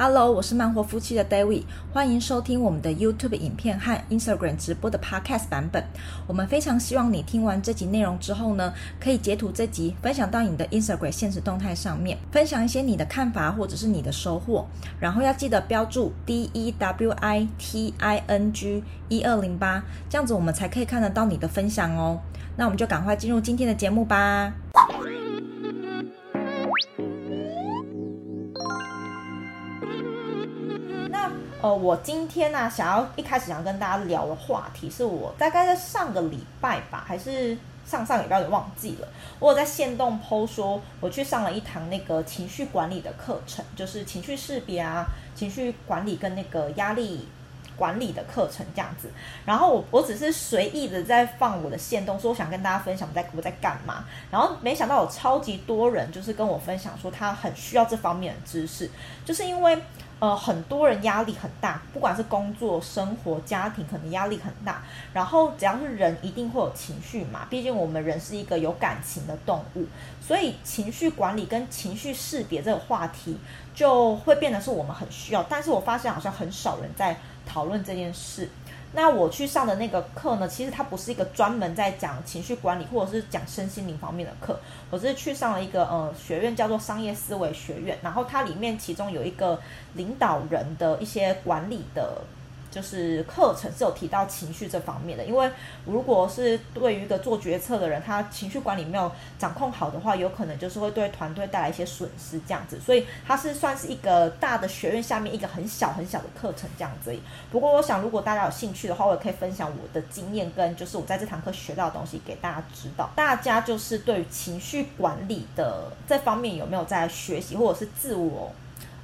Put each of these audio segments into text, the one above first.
Hello，我是慢活夫妻的 David，欢迎收听我们的 YouTube 影片和 Instagram 直播的 Podcast 版本。我们非常希望你听完这集内容之后呢，可以截图这集分享到你的 Instagram 现实动态上面，分享一些你的看法或者是你的收获。然后要记得标注 D E W I T I N G 一二零八，这样子我们才可以看得到你的分享哦。那我们就赶快进入今天的节目吧。呃，我今天呢、想要一开始想跟大家聊的话题，是我大概在上个礼拜吧，还是上上礼拜，有点忘记了。我有在线动 po 说，我去上了一堂那个情绪管理的课程，就是情绪识别啊、情绪管理跟那个压力管理的课程这样子。然后我我只是随意的在放我的线动，说我想跟大家分享我在我在干嘛。然后没想到有超级多人就是跟我分享说，他很需要这方面的知识，就是因为。呃，很多人压力很大，不管是工作、生活、家庭，可能压力很大。然后只要是人，一定会有情绪嘛。毕竟我们人是一个有感情的动物，所以情绪管理跟情绪识别这个话题就会变得是我们很需要。但是我发现好像很少人在讨论这件事。那我去上的那个课呢，其实它不是一个专门在讲情绪管理或者是讲身心灵方面的课，我是去上了一个呃学院，叫做商业思维学院，然后它里面其中有一个领导人的一些管理的。就是课程是有提到情绪这方面的，因为如果是对于一个做决策的人，他情绪管理没有掌控好的话，有可能就是会对团队带来一些损失这样子。所以它是算是一个大的学院下面一个很小很小的课程这样子。不过我想，如果大家有兴趣的话，我也可以分享我的经验跟就是我在这堂课学到的东西给大家知道。大家就是对于情绪管理的这方面有没有在学习或者是自我？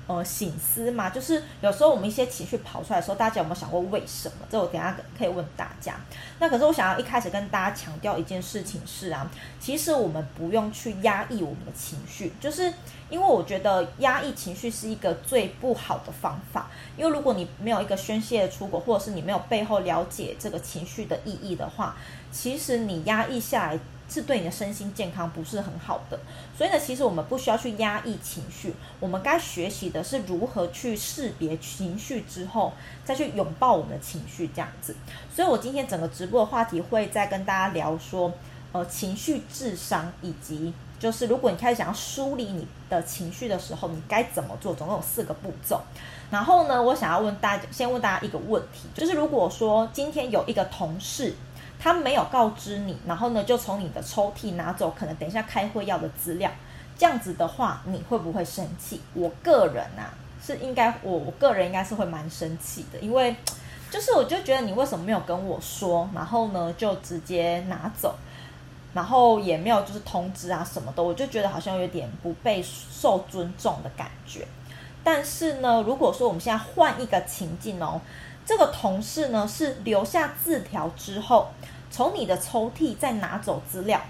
呃，醒思嘛，就是有时候我们一些情绪跑出来的时候，大家有没有想过为什么？这我等下可以问大家。那可是我想要一开始跟大家强调一件事情是啊，其实我们不用去压抑我们的情绪，就是因为我觉得压抑情绪是一个最不好的方法。因为如果你没有一个宣泄的出口，或者是你没有背后了解这个情绪的意义的话，其实你压抑下来。是对你的身心健康不是很好的，所以呢，其实我们不需要去压抑情绪，我们该学习的是如何去识别情绪之后，再去拥抱我们的情绪这样子。所以我今天整个直播的话题会再跟大家聊说，呃，情绪智商，以及就是如果你开始想要梳理你的情绪的时候，你该怎么做？总共有四个步骤。然后呢，我想要问大家，先问大家一个问题，就是如果说今天有一个同事。他没有告知你，然后呢，就从你的抽屉拿走可能等一下开会要的资料，这样子的话，你会不会生气？我个人啊，是应该我我个人应该是会蛮生气的，因为就是我就觉得你为什么没有跟我说，然后呢就直接拿走，然后也没有就是通知啊什么的，我就觉得好像有点不被受尊重的感觉。但是呢，如果说我们现在换一个情境哦，这个同事呢是留下字条之后。从你的抽屉再拿走资料，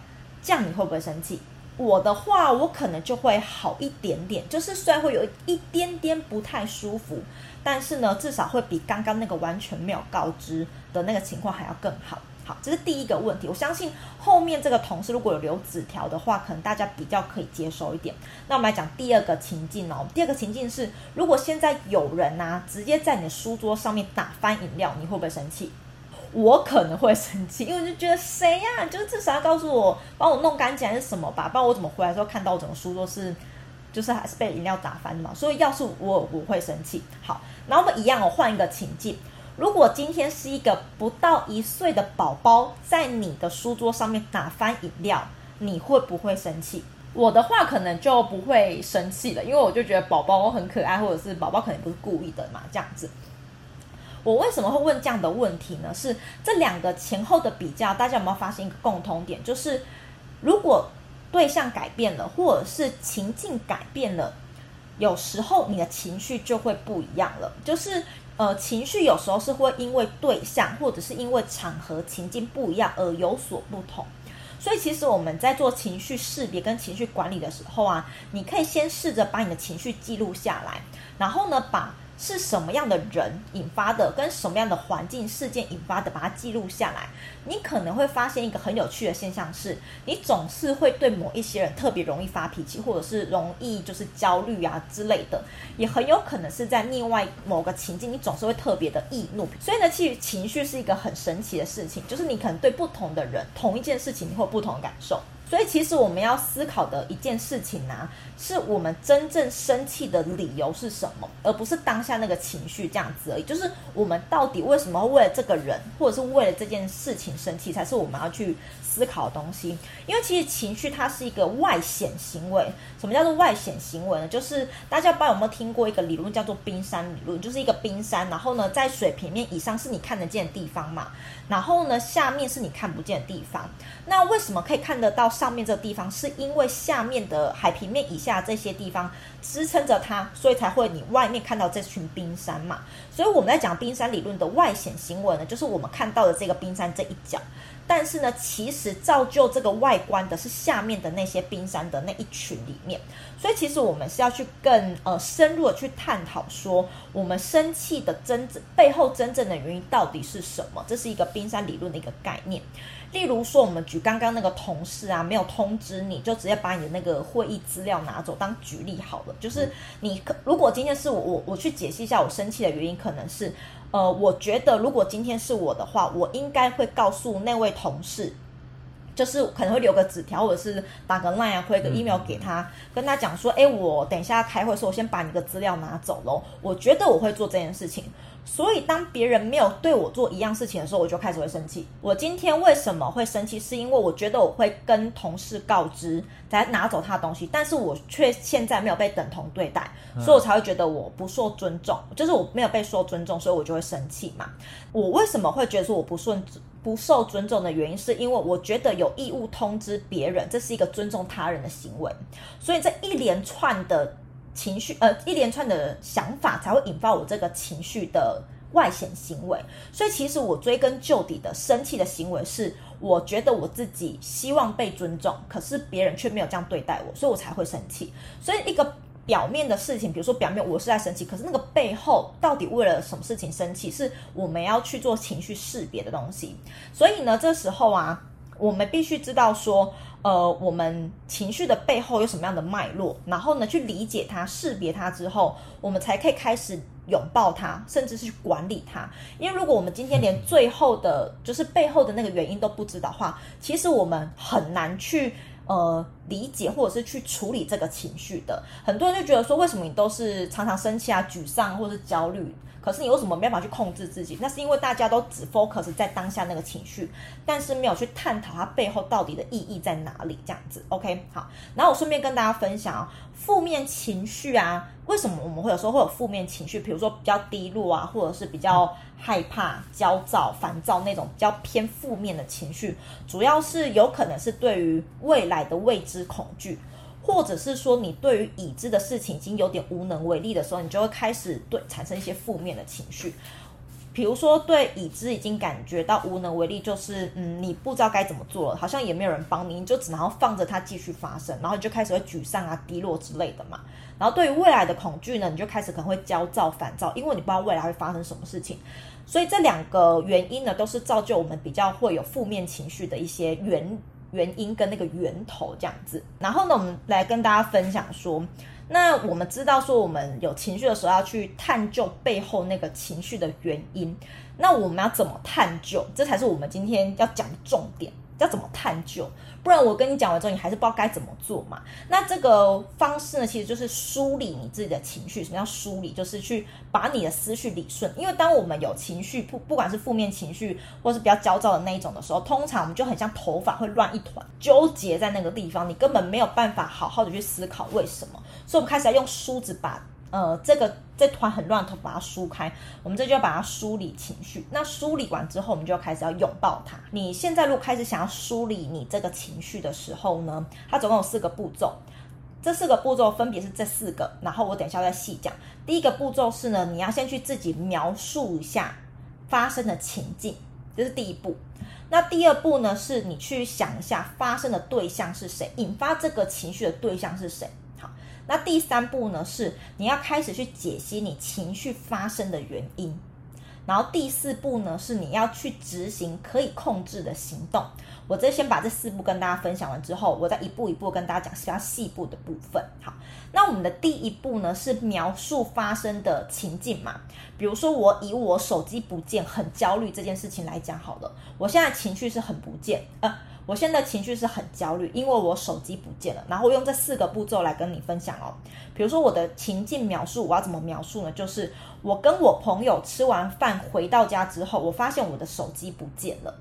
这样你会不会生气？我的话，我可能就会好一点点，就是虽然会有一点点不太舒服，但是呢，至少会比刚刚那个完全没有告知的那个情况还要更好。好，这是第一个问题。我相信后面这个同事如果有留纸条的话，可能大家比较可以接受一点。那我们来讲第二个情境哦。第二个情境是，如果现在有人啊，直接在你的书桌上面打翻饮料，你会不会生气？我可能会生气，因为就觉得谁呀、就是至少要告诉我，帮我弄干净还是什么吧，不然我怎么回来的时候看到我整个书桌是，就是还是被饮料打翻的嘛。所以要是我，我会生气。好，然后我们一样，我换一个情境，如果今天是一个不到一岁的宝宝在你的书桌上面打翻饮料，你会不会生气？我的话可能就不会生气了，因为我就觉得宝宝很可爱，或者是宝宝可能不是故意的嘛，这样子。我为什么会问这样的问题呢？是这两个前后的比较，大家有没有发现一个共同点？就是如果对象改变了，或者是情境改变了，有时候你的情绪就会不一样了。就是呃，情绪有时候是会因为对象或者是因为场合情境不一样而有所不同。所以其实我们在做情绪识别跟情绪管理的时候啊，你可以先试着把你的情绪记录下来，然后呢，把是什么样的人引发的，跟什么样的环境事件引发的，把它记录下来，你可能会发现一个很有趣的现象是，你总是会对某一些人特别容易发脾气，或者是容易就是焦虑啊之类的，也很有可能是在另外某个情境，你总是会特别的易怒。所以呢，其实情绪是一个很神奇的事情，就是你可能对不同的人，同一件事情，你会有不同的感受。所以，其实我们要思考的一件事情呢、是我们真正生气的理由是什么，而不是当下那个情绪这样子而已。就是我们到底为什么会为了这个人，或者是为了这件事情生气，才是我们要去思考的东西。因为其实情绪它是一个外显行为。什么叫做外显行为呢？就是大家不知道有没有听过一个理论，叫做冰山理论。就是一个冰山，然后呢，在水平面以上是你看得见的地方嘛，然后呢，下面是你看不见的地方。那为什么可以看得到上面这个地方？是因为下面的海平面以下这些地方支撑着它，所以才会你外面看到这群冰山嘛。所以我们在讲冰山理论的外显行为呢，就是我们看到的这个冰山这一角。但是呢，其实造就这个外观的是下面的那些冰山的那一群里面。所以其实我们是要去更呃深入的去探讨说，我们生气的真正背后真正的原因到底是什么？这是一个冰山理论的一个概念。例如说，我们举刚刚那个同事啊，没有通知你就直接把你的那个会议资料拿走，当举例好了。就是你如果今天是我，我我去解析一下我生气的原因，可能是，呃，我觉得如果今天是我的话，我应该会告诉那位同事，就是可能会留个纸条，或者是打个 line 啊，或者个 email 给他，跟他讲说，哎，我等一下开会的时候，我先把你的资料拿走喽。我觉得我会做这件事情。所以，当别人没有对我做一样事情的时候，我就开始会生气。我今天为什么会生气？是因为我觉得我会跟同事告知，才拿走他的东西，但是我却现在没有被等同对待，所以我才会觉得我不受尊重，就是我没有被受尊重，所以我就会生气嘛。我为什么会觉得说我不顺不受尊重的原因，是因为我觉得有义务通知别人，这是一个尊重他人的行为。所以这一连串的。情绪，呃，一连串的想法才会引发我这个情绪的外显行为。所以，其实我追根究底的生气的行为是，我觉得我自己希望被尊重，可是别人却没有这样对待我，所以我才会生气。所以，一个表面的事情，比如说表面我是在生气，可是那个背后到底为了什么事情生气，是我们要去做情绪识别的东西。所以呢，这时候啊，我们必须知道说。呃，我们情绪的背后有什么样的脉络？然后呢，去理解它、识别它之后，我们才可以开始拥抱它，甚至是去管理它。因为如果我们今天连最后的，就是背后的那个原因都不知道的话，其实我们很难去呃理解或者是去处理这个情绪的。很多人就觉得说，为什么你都是常常生气啊、沮丧或是焦虑？可是你为什么没办法去控制自己？那是因为大家都只 focus 在当下那个情绪，但是没有去探讨它背后到底的意义在哪里。这样子，OK，好。然后我顺便跟大家分享啊，负面情绪啊，为什么我们会有时候会有负面情绪？比如说比较低落啊，或者是比较害怕、焦躁、烦躁那种比较偏负面的情绪，主要是有可能是对于未来的未知恐惧。或者是说，你对于已知的事情已经有点无能为力的时候，你就会开始对产生一些负面的情绪。比如说，对已知已经感觉到无能为力，就是嗯，你不知道该怎么做了，好像也没有人帮你，你就只能放着它继续发生，然后你就开始会沮丧啊、低落之类的嘛。然后对于未来的恐惧呢，你就开始可能会焦躁、烦躁，因为你不知道未来会发生什么事情。所以这两个原因呢，都是造就我们比较会有负面情绪的一些原。原因跟那个源头这样子，然后呢，我们来跟大家分享说，那我们知道说，我们有情绪的时候要去探究背后那个情绪的原因，那我们要怎么探究？这才是我们今天要讲的重点。要怎么探究？不然我跟你讲完之后，你还是不知道该怎么做嘛。那这个方式呢，其实就是梳理你自己的情绪。什么叫梳理？就是去把你的思绪理顺。因为当我们有情绪，不不管是负面情绪，或是比较焦躁的那一种的时候，通常我们就很像头发会乱一团，纠结在那个地方，你根本没有办法好好的去思考为什么。所以，我们开始要用梳子把。呃，这个这团很乱的头把它梳开，我们这就要把它梳理情绪。那梳理完之后，我们就要开始要拥抱它。你现在如果开始想要梳理你这个情绪的时候呢，它总共有四个步骤。这四个步骤分别是这四个，然后我等一下再细讲。第一个步骤是呢，你要先去自己描述一下发生的情境，这是第一步。那第二步呢，是你去想一下发生的对象是谁，引发这个情绪的对象是谁。那第三步呢，是你要开始去解析你情绪发生的原因。然后第四步呢，是你要去执行可以控制的行动。我这先把这四步跟大家分享完之后，我再一步一步跟大家讲其他细部的部分。好，那我们的第一步呢，是描述发生的情境嘛。比如说我以我手机不见很焦虑这件事情来讲好了，我现在情绪是很不见，呃，我现在情绪是很焦虑，因为我手机不见了。然后用这四个步骤来跟你分享哦。比如说我的情境描述，我要怎么描述呢？就是我跟我朋友吃完饭回到家之后，我发现我的手机不见了。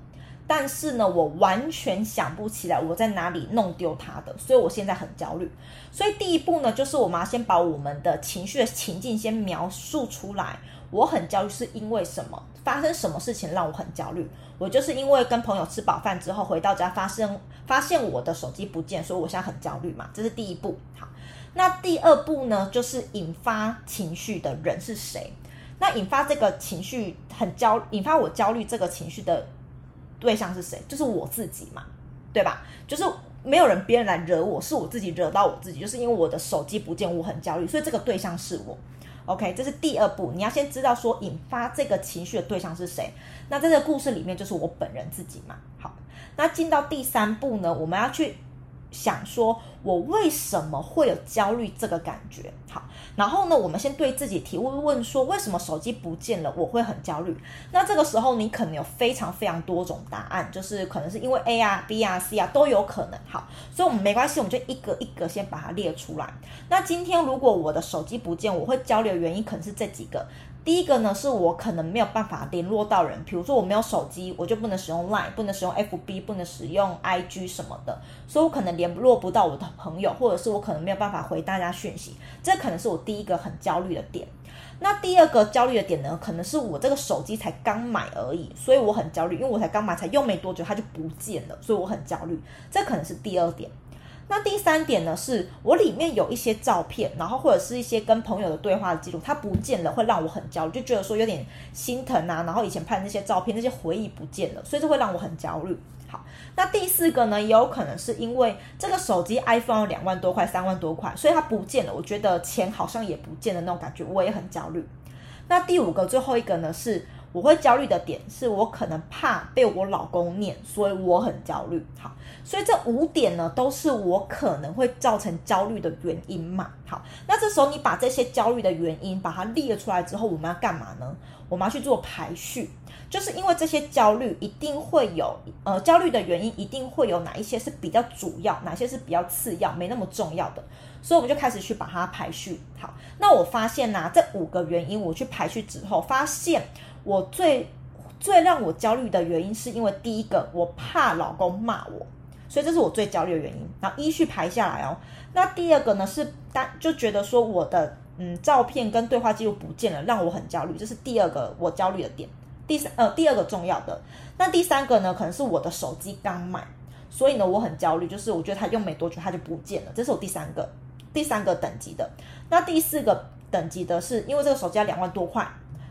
但是呢，我完全想不起来我在哪里弄丢它的，所以我现在很焦虑。所以第一步呢，就是我们要先把我们的情绪的情境先描述出来。我很焦虑是因为什么？发生什么事情让我很焦虑？我就是因为跟朋友吃饱饭之后回到家，发生发现我的手机不见，所以我现在很焦虑嘛。这是第一步。好，那第二步呢，就是引发情绪的人是谁？那引发这个情绪很焦，引发我焦虑这个情绪的。对象是谁？就是我自己嘛，对吧？就是没有人别人来惹我，是我自己惹到我自己。就是因为我的手机不见，我很焦虑，所以这个对象是我。OK，这是第二步，你要先知道说引发这个情绪的对象是谁。那在这个故事里面，就是我本人自己嘛。好，那进到第三步呢，我们要去。想说，我为什么会有焦虑这个感觉？好，然后呢，我们先对自己提问问说，为什么手机不见了，我会很焦虑？那这个时候，你可能有非常非常多种答案，就是可能是因为 A 啊、B 啊、C 啊都有可能。好，所以我们没关系，我们就一个一个先把它列出来。那今天如果我的手机不见，我会焦虑的原因可能是这几个。第一个呢，是我可能没有办法联络到人，比如说我没有手机，我就不能使用 Line，不能使用 FB，不能使用 IG 什么的，所以我可能联络不到我的朋友，或者是我可能没有办法回大家讯息，这可能是我第一个很焦虑的点。那第二个焦虑的点呢，可能是我这个手机才刚买而已，所以我很焦虑，因为我才刚买，才用没多久它就不见了，所以我很焦虑，这可能是第二点。那第三点呢，是我里面有一些照片，然后或者是一些跟朋友的对话的记录，它不见了，会让我很焦虑，就觉得说有点心疼啊。然后以前拍的那些照片，那些回忆不见了，所以这会让我很焦虑。好，那第四个呢，也有可能是因为这个手机 iPhone 两万多块、三万多块，所以它不见了，我觉得钱好像也不见的那种感觉，我也很焦虑。那第五个，最后一个呢，是。我会焦虑的点是我可能怕被我老公念，所以我很焦虑。好，所以这五点呢，都是我可能会造成焦虑的原因嘛。好，那这时候你把这些焦虑的原因把它列出来之后，我们要干嘛呢？我们要去做排序，就是因为这些焦虑一定会有，呃，焦虑的原因一定会有哪一些是比较主要，哪些是比较次要，没那么重要的。所以我们就开始去把它排序。好，那我发现呢、啊，这五个原因我去排序之后，发现。我最最让我焦虑的原因，是因为第一个，我怕老公骂我，所以这是我最焦虑的原因。然后依序排下来哦。那第二个呢，是单就觉得说我的嗯照片跟对话记录不见了，让我很焦虑，这是第二个我焦虑的点。第三呃第二个重要的，那第三个呢，可能是我的手机刚买，所以呢我很焦虑，就是我觉得它用没多久它就不见了，这是我第三个第三个等级的。那第四个等级的是因为这个手机要两万多块。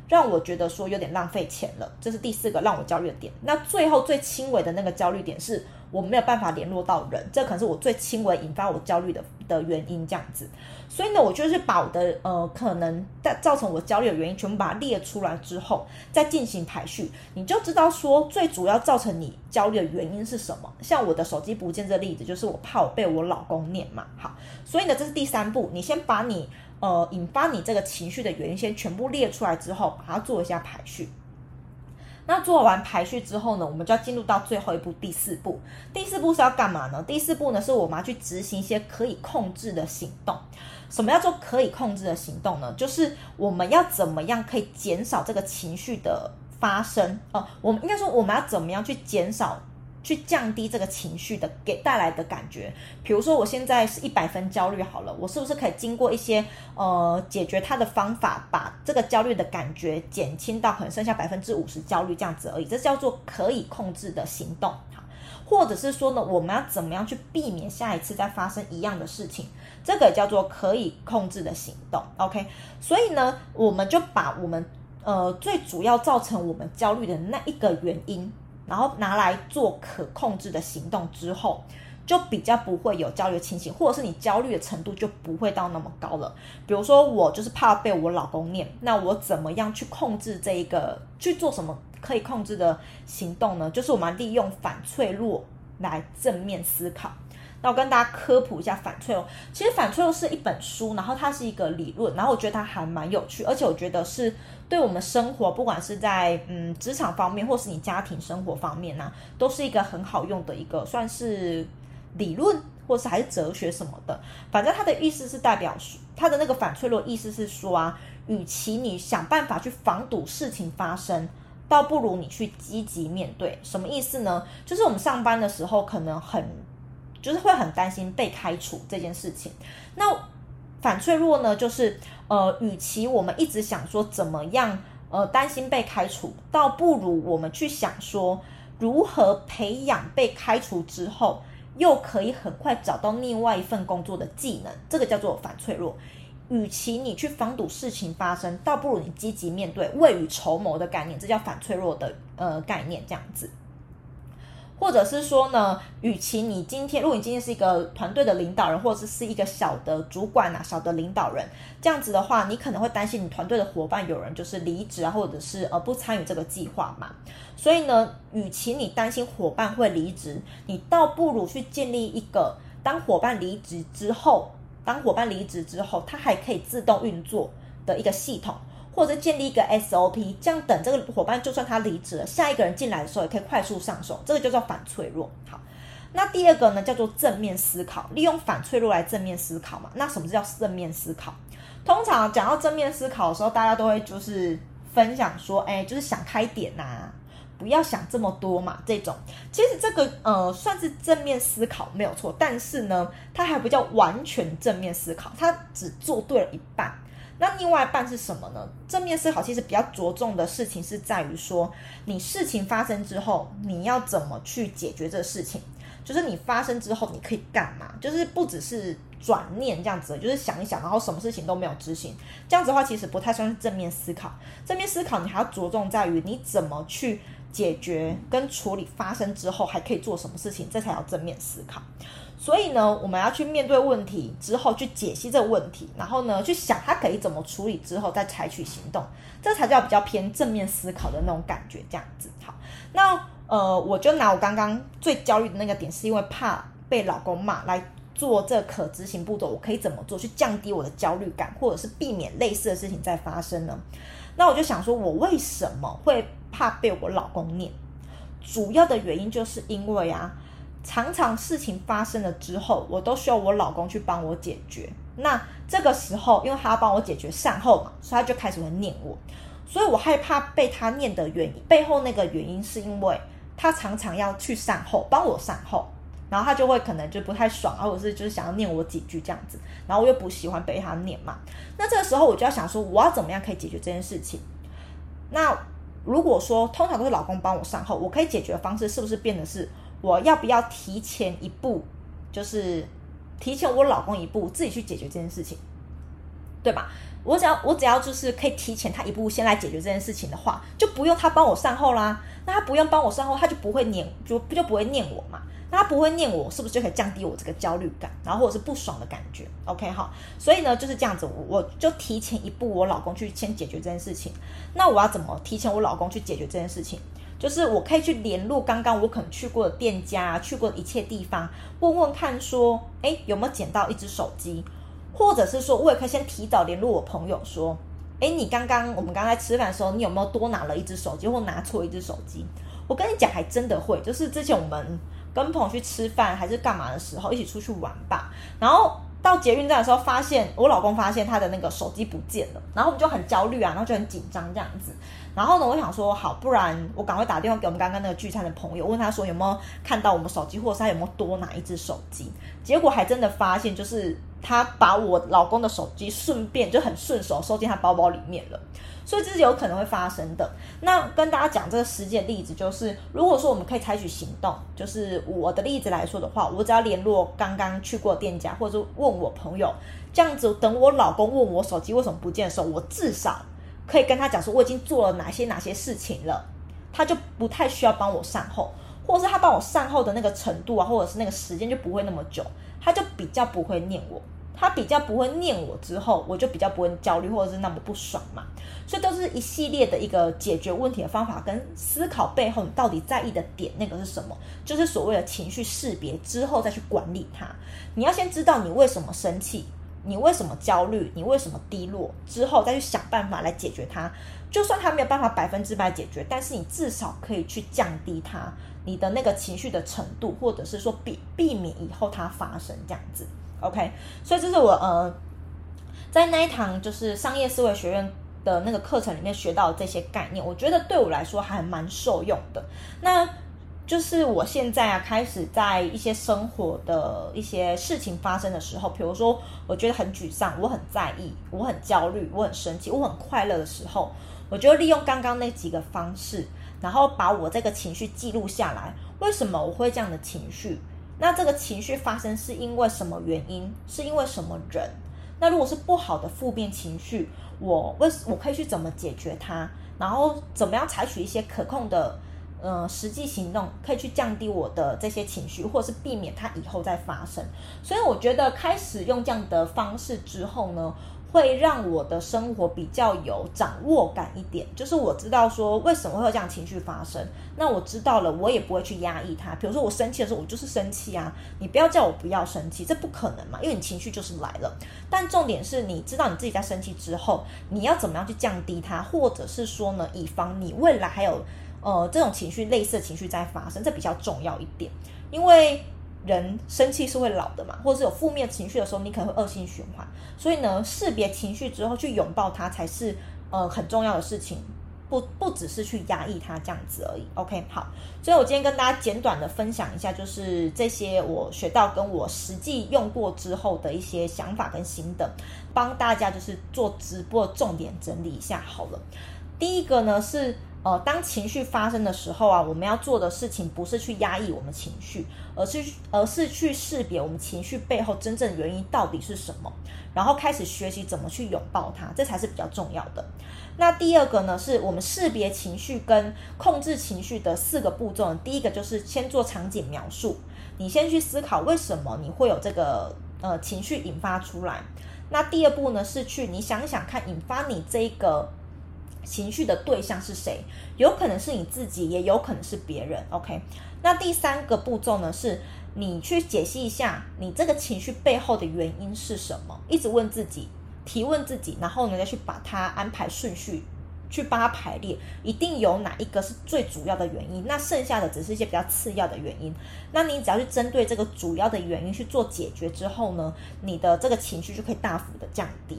让我觉得说有点浪费钱了，这是第四个让我焦虑的点。那最后最轻微的那个焦虑点是我没有办法联络到人，这可能是我最轻微引发我焦虑的的原因。这样子，所以呢，我就是把我的呃可能在造成我焦虑的原因全部把它列出来之后，再进行排序，你就知道说最主要造成你焦虑的原因是什么。像我的手机不见这例子，就是我怕我被我老公念嘛。好，所以呢，这是第三步，你先把你。呃，引发你这个情绪的原因先全部列出来之后，把它做一下排序。那做完排序之后呢，我们就要进入到最后一步，第四步。第四步是要干嘛呢？第四步呢，是我们要去执行一些可以控制的行动。什么叫做可以控制的行动呢？就是我们要怎么样可以减少这个情绪的发生？哦、我们应该说我们要怎么样去减少？去降低这个情绪的给带来的感觉，比如说我现在是一百分焦虑好了，我是不是可以经过一些呃解决它的方法，把这个焦虑的感觉减轻到可能剩下百分之五十焦虑这样子而已，这叫做可以控制的行动。好，或者是说呢，我们要怎么样去避免下一次再发生一样的事情，这个叫做可以控制的行动。OK，所以呢，我们就把我们呃最主要造成我们焦虑的那一个原因。然后拿来做可控制的行动之后，就比较不会有焦虑情形，或者是你焦虑的程度就不会到那么高了。比如说，我就是怕被我老公念，那我怎么样去控制这一个去做什么可以控制的行动呢？就是我们利用反脆弱来正面思考。那我跟大家科普一下反脆弱。其实反脆弱是一本书，然后它是一个理论，然后我觉得它还蛮有趣，而且我觉得是对我们生活，不管是在嗯职场方面，或是你家庭生活方面呢、都是一个很好用的一个算是理论，或是还是哲学什么的。反正它的意思是代表它的那个反脆弱意思是说啊，与其你想办法去防堵事情发生，倒不如你去积极面对。什么意思呢？就是我们上班的时候可能很。就是会很担心被开除这件事情。那反脆弱呢？就是呃，与其我们一直想说怎么样呃担心被开除，倒不如我们去想说如何培养被开除之后又可以很快找到另外一份工作的技能。这个叫做反脆弱。与其你去防堵事情发生，倒不如你积极面对，未雨绸缪的概念，这叫反脆弱的呃概念，这样子。或者是说呢，与其你今天，如果你今天是一个团队的领导人，或者是是一个小的主管啊，小的领导人，这样子的话，你可能会担心你团队的伙伴有人就是离职啊，或者是呃不参与这个计划嘛。所以呢，与其你担心伙伴会离职，你倒不如去建立一个，当伙伴离职之后，当伙伴离职之后，它还可以自动运作的一个系统。或者建立一个 SOP，这样等这个伙伴就算他离职了，下一个人进来的时候也可以快速上手，这个就叫反脆弱。好，那第二个呢叫做正面思考，利用反脆弱来正面思考嘛。那什么叫正面思考？通常讲到正面思考的时候，大家都会就是分享说，哎，就是想开点呐、啊，不要想这么多嘛。这种其实这个呃算是正面思考没有错，但是呢，它还不叫完全正面思考，它只做对了一半。那另外一半是什么呢？正面思考其实比较着重的事情是在于说，你事情发生之后，你要怎么去解决这个事情？就是你发生之后，你可以干嘛？就是不只是转念这样子，就是想一想，然后什么事情都没有执行，这样子的话其实不太算是正面思考。正面思考你还要着重在于你怎么去解决跟处理发生之后还可以做什么事情，这才叫正面思考。所以呢，我们要去面对问题之后，去解析这个问题，然后呢，去想它可以怎么处理之后，再采取行动，这才叫比较偏正面思考的那种感觉。这样子，好，那呃，我就拿我刚刚最焦虑的那个点，是因为怕被老公骂来做这可执行步骤，我可以怎么做去降低我的焦虑感，或者是避免类似的事情再发生呢？那我就想说，我为什么会怕被我老公念？主要的原因就是因为啊。常常事情发生了之后，我都需要我老公去帮我解决。那这个时候，因为他要帮我解决善后嘛，所以他就开始会念我。所以我害怕被他念的原因，背后那个原因是因为他常常要去善后，帮我善后，然后他就会可能就不太爽，或者是就是想要念我几句这样子，然后我又不喜欢被他念嘛。那这个时候我就要想说，我要怎么样可以解决这件事情？那如果说通常都是老公帮我善后，我可以解决的方式是不是变得是？我要不要提前一步，就是提前我老公一步，自己去解决这件事情，对吧？我只要我只要就是可以提前他一步先来解决这件事情的话，就不用他帮我善后啦。那他不用帮我善后，他就不会念，就就不会念我嘛。那他不会念我，是不是就可以降低我这个焦虑感，然后或者是不爽的感觉？OK 好，所以呢就是这样子，我我就提前一步，我老公去先解决这件事情。那我要怎么提前我老公去解决这件事情？就是我可以去联络刚刚我可能去过的店家，去过的一切地方，问问看说，诶，有没有捡到一只手机，或者是说，我也可以先提早联络我朋友说，诶，你刚刚我们刚才吃饭的时候，你有没有多拿了一只手机，或拿错一只手机？我跟你讲，还真的会，就是之前我们跟朋友去吃饭还是干嘛的时候，一起出去玩吧，然后。到捷运站的时候，发现我老公发现他的那个手机不见了，然后我们就很焦虑啊，然后就很紧张这样子。然后呢，我想说好，不然我赶快打电话给我们刚刚那个聚餐的朋友，问他说有没有看到我们手机，或者是他有没有多拿一只手机。结果还真的发现，就是他把我老公的手机顺便就很顺手收进他包包里面了。所以这是有可能会发生的。那跟大家讲这个实际的例子，就是如果说我们可以采取行动，就是我的例子来说的话，我只要联络刚刚去过店家，或者是问我朋友，这样子等我老公问我手机为什么不见的时候，我至少可以跟他讲说我已经做了哪些哪些事情了，他就不太需要帮我善后。或者是他帮我善后的那个程度啊，或者是那个时间就不会那么久，他就比较不会念我。他比较不会念我之后，我就比较不会焦虑或者是那么不爽嘛，所以都是一系列的一个解决问题的方法跟思考背后你到底在意的点那个是什么，就是所谓的情绪识别之后再去管理它。你要先知道你为什么生气，你为什么焦虑，你为什么低落，之后再去想办法来解决它。就算它没有办法百分之百解决，但是你至少可以去降低它你的那个情绪的程度，或者是说避避免以后它发生这样子。OK，所以这是我呃，在那一堂就是商业思维学院的那个课程里面学到的这些概念，我觉得对我来说还蛮受用的。那就是我现在啊，开始在一些生活的一些事情发生的时候，比如说我觉得很沮丧，我很在意，我很焦虑，我很生气，我很快乐的时候，我就利用刚刚那几个方式，然后把我这个情绪记录下来。为什么我会这样的情绪？那这个情绪发生是因为什么原因？是因为什么人？那如果是不好的负面情绪，我为我可以去怎么解决它？然后怎么样采取一些可控的呃实际行动，可以去降低我的这些情绪，或者是避免它以后再发生？所以我觉得开始用这样的方式之后呢，会让我的生活比较有掌握感一点，就是我知道说为什么会有这样情绪发生，那我知道了，我也不会去压抑它。比如说我生气的时候，我就是生气啊，你不要叫我不要生气，这不可能嘛，因为你情绪就是来了。但重点是你知道你自己在生气之后，你要怎么样去降低它，或者是说呢，以防你未来还有呃这种情绪类似情绪在发生，这比较重要一点，因为。人生气是会老的嘛，或者是有负面情绪的时候，你可能会恶性循环。所以呢，识别情绪之后去拥抱它，才是呃很重要的事情，不不只是去压抑它这样子而已。OK，好，所以我今天跟大家简短的分享一下，就是这些我学到跟我实际用过之后的一些想法跟心得，帮大家就是做直播重点整理一下好了。第一个呢是。呃，当情绪发生的时候啊，我们要做的事情不是去压抑我们情绪，而是而是去识别我们情绪背后真正原因到底是什么，然后开始学习怎么去拥抱它，这才是比较重要的。那第二个呢，是我们识别情绪跟控制情绪的四个步骤。第一个就是先做场景描述，你先去思考为什么你会有这个呃情绪引发出来。那第二步呢，是去你想想看，引发你这个。情绪的对象是谁？有可能是你自己，也有可能是别人。OK，那第三个步骤呢，是你去解析一下你这个情绪背后的原因是什么，一直问自己，提问自己，然后呢再去把它安排顺序，去帮它排列，一定有哪一个是最主要的原因，那剩下的只是一些比较次要的原因。那你只要去针对这个主要的原因去做解决之后呢，你的这个情绪就可以大幅的降低。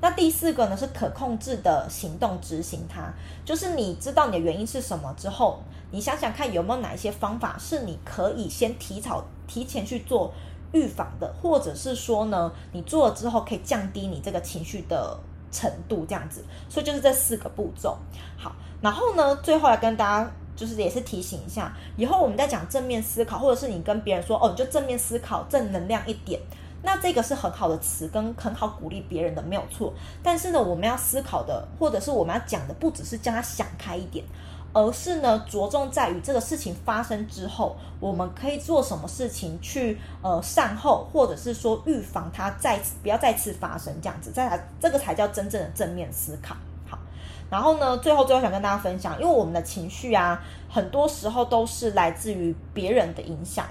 那第四个呢，是可控制的行动执行它，就是你知道你的原因是什么之后，你想想看有没有哪一些方法是你可以先提早提前去做预防的，或者是说呢，你做了之后可以降低你这个情绪的程度，这样子。所以就是这四个步骤。好，然后呢，最后来跟大家就是也是提醒一下，以后我们在讲正面思考，或者是你跟别人说哦，你就正面思考，正能量一点。那这个是很好的词，跟很好鼓励别人的，没有错。但是呢，我们要思考的，或者是我们要讲的，不只是叫他想开一点，而是呢，着重在于这个事情发生之后，我们可以做什么事情去呃善后，或者是说预防它再次不要再次发生这样子，再来这个才叫真正的正面思考。好，然后呢，最后最后想跟大家分享，因为我们的情绪啊，很多时候都是来自于别人的影响。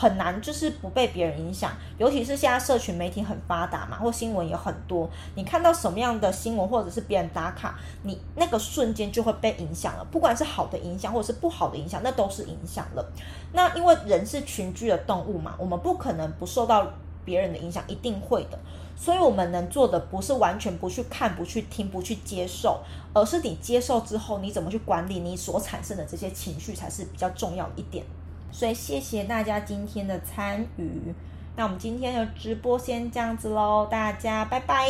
很难就是不被别人影响，尤其是现在社群媒体很发达嘛，或新闻也很多。你看到什么样的新闻，或者是别人打卡，你那个瞬间就会被影响了。不管是好的影响，或者是不好的影响，那都是影响了。那因为人是群居的动物嘛，我们不可能不受到别人的影响，一定会的。所以我们能做的不是完全不去看、不去听、不去接受，而是你接受之后，你怎么去管理你所产生的这些情绪，才是比较重要一点。所以谢谢大家今天的参与，那我们今天的直播先这样子喽，大家拜拜。